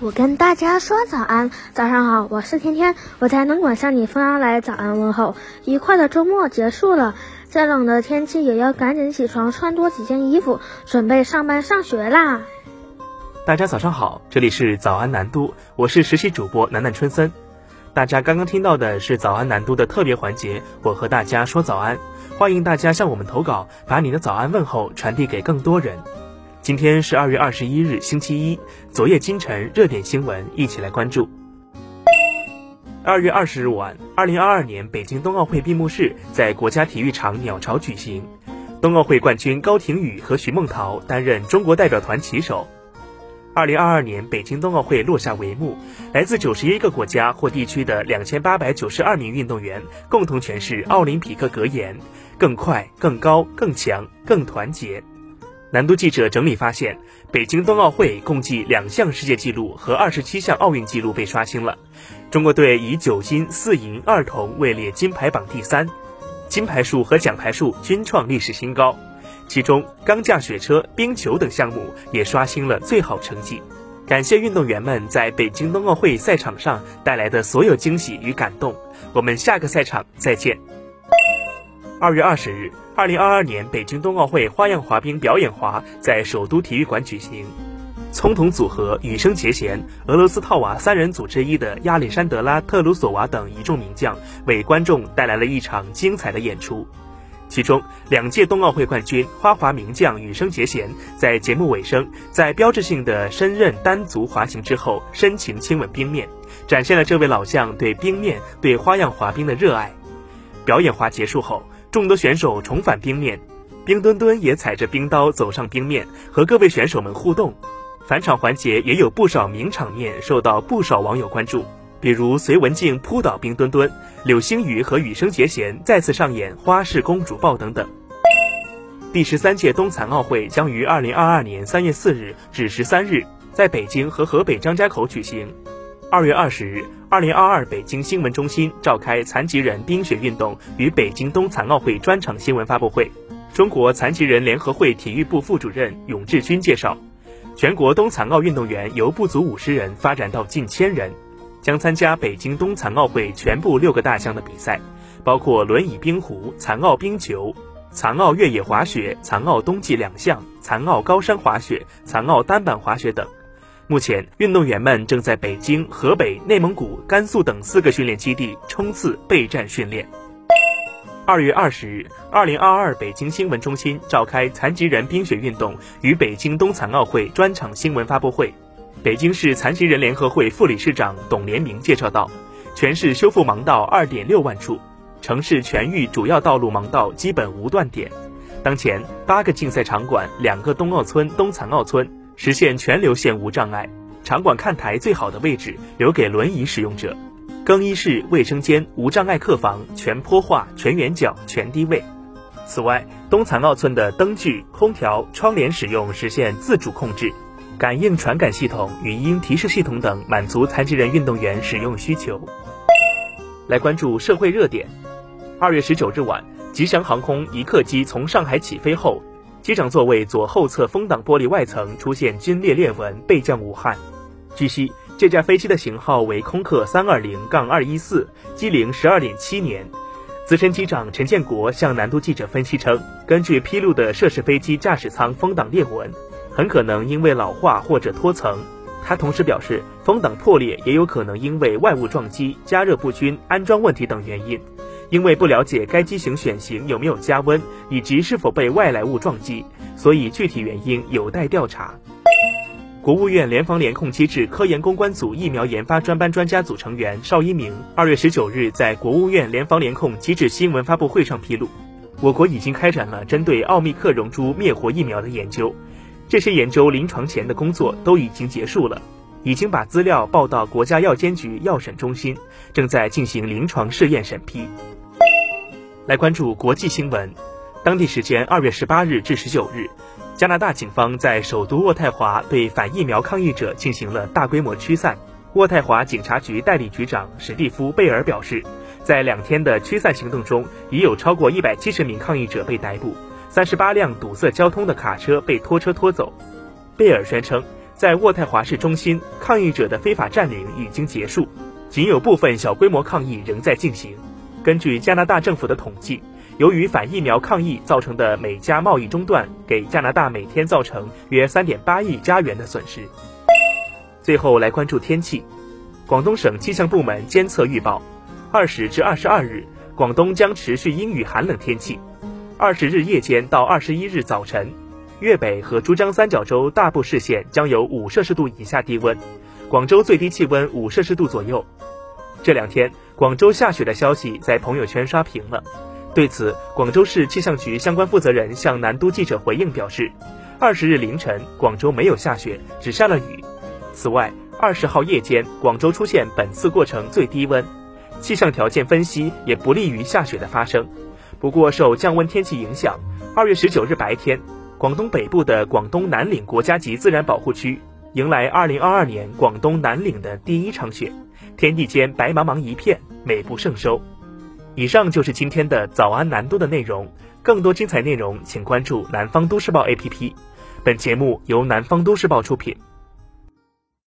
我跟大家说早安，早上好，我是天天，我在能管向你发来早安问候。愉快的周末结束了，再冷的天气也要赶紧起床，穿多几件衣服，准备上班上学啦。大家早上好，这里是早安南都，我是实习主播楠楠春森。大家刚刚听到的是早安南都的特别环节，我和大家说早安，欢迎大家向我们投稿，把你的早安问候传递给更多人。今天是二月二十一日，星期一。昨夜今晨热点新闻，一起来关注。二月二十日晚，二零二二年北京冬奥会闭幕式在国家体育场鸟巢举行，冬奥会冠军高亭宇和徐梦桃担任中国代表团旗手。二零二二年北京冬奥会落下帷幕，来自九十一个国家或地区的两千八百九十二名运动员共同诠释奥林匹克格言：更快、更高、更强、更团结。南都记者整理发现，北京冬奥会共计两项世界纪录和二十七项奥运纪录被刷新了。中国队以九金四银二铜位列金牌榜第三，金牌数和奖牌数均创历史新高。其中，钢架雪车、冰球等项目也刷新了最好成绩。感谢运动员们在北京冬奥会赛场上带来的所有惊喜与感动。我们下个赛场再见。二月二十日。二零二二年北京冬奥会花样滑冰表演滑在首都体育馆举行，葱桶组合羽生结弦、俄罗斯套娃三人组之一的亚历山德拉·特鲁索娃等一众名将为观众带来了一场精彩的演出。其中，两届冬奥会冠军花滑名将羽生结弦在节目尾声，在标志性的身刃单足滑行之后，深情亲吻冰面，展现了这位老将对冰面、对花样滑冰的热爱。表演滑结束后。众多选手重返冰面，冰墩墩也踩着冰刀走上冰面，和各位选手们互动。返场环节也有不少名场面受到不少网友关注，比如隋文静扑倒冰墩墩，柳星宇和羽生结弦再次上演花式公主抱等等。第十三届冬残奥会将于二零二二年三月四日至十三日在北京和河北张家口举行。二月二十日，二零二二北京新闻中心召开残疾人冰雪运动与北京冬残奥会专场新闻发布会。中国残疾人联合会体育部副主任永志军介绍，全国冬残奥运动员由不足五十人发展到近千人，将参加北京冬残奥会全部六个大项的比赛，包括轮椅冰壶、残奥冰球、残奥越野滑雪、残奥冬季两项、残奥高山滑雪、残奥单板滑雪等。目前，运动员们正在北京、河北、内蒙古、甘肃等四个训练基地冲刺备战训练。二月二十日，二零二二北京新闻中心召开残疾人冰雪运动与北京冬残奥会专场新闻发布会。北京市残疾人联合会副理事长董连明介绍道：“全市修复盲道二点六万处，城市全域主要道路盲道基本无断点。当前，八个竞赛场馆、两个冬奥村、冬残奥村。”实现全流线无障碍，场馆看台最好的位置留给轮椅使用者，更衣室、卫生间、无障碍客房全坡化、全圆角、全低位。此外，冬残奥村的灯具、空调、窗帘使用实现自主控制，感应传感系统、语音提示系统等满足残疾人运动员使用需求。来关注社会热点。二月十九日晚，吉祥航空一客机从上海起飞后。机长座位左后侧风挡玻璃外层出现皲裂裂纹，备降武汉。据悉，这架飞机的型号为空客三二零杠二一四，机龄十二点七年。资深机长陈建国向南都记者分析称，根据披露的涉事飞机驾驶舱风挡裂纹，很可能因为老化或者脱层。他同时表示，风挡破裂也有可能因为外物撞击、加热不均、安装问题等原因。因为不了解该机型选型有没有加温，以及是否被外来物撞击，所以具体原因有待调查。国务院联防联控机制科研攻关组疫苗研发专班专家组成员邵一鸣二月十九日在国务院联防联控机制新闻发布会上披露，我国已经开展了针对奥密克戎株灭活疫苗的研究，这些研究临床前的工作都已经结束了，已经把资料报到国家药监局药审中心，正在进行临床试验审批。来关注国际新闻。当地时间二月十八日至十九日，加拿大警方在首都渥太华对反疫苗抗议者进行了大规模驱散。渥太华警察局代理局长史蒂夫·贝尔表示，在两天的驱散行动中，已有超过一百七十名抗议者被逮捕，三十八辆堵塞交通的卡车被拖车拖走。贝尔宣称。在渥太华市中心，抗议者的非法占领已经结束，仅有部分小规模抗议仍在进行。根据加拿大政府的统计，由于反疫苗抗议造成的美加贸易中断，给加拿大每天造成约三点八亿加元的损失。最后来关注天气，广东省气象部门监测预报，二十至二十二日，广东将持续阴雨寒冷天气，二十日夜间到二十一日早晨。粤北和珠江三角洲大部市县将有五摄氏度以下低温，广州最低气温五摄氏度左右。这两天广州下雪的消息在朋友圈刷屏了，对此，广州市气象局相关负责人向南都记者回应表示，二十日凌晨广州没有下雪，只下了雨。此外，二十号夜间广州出现本次过程最低温，气象条件分析也不利于下雪的发生。不过，受降温天气影响，二月十九日白天。广东北部的广东南岭国家级自然保护区迎来2022年广东南岭的第一场雪，天地间白茫茫一片，美不胜收。以上就是今天的早安南都的内容，更多精彩内容请关注南方都市报 APP。本节目由南方都市报出品。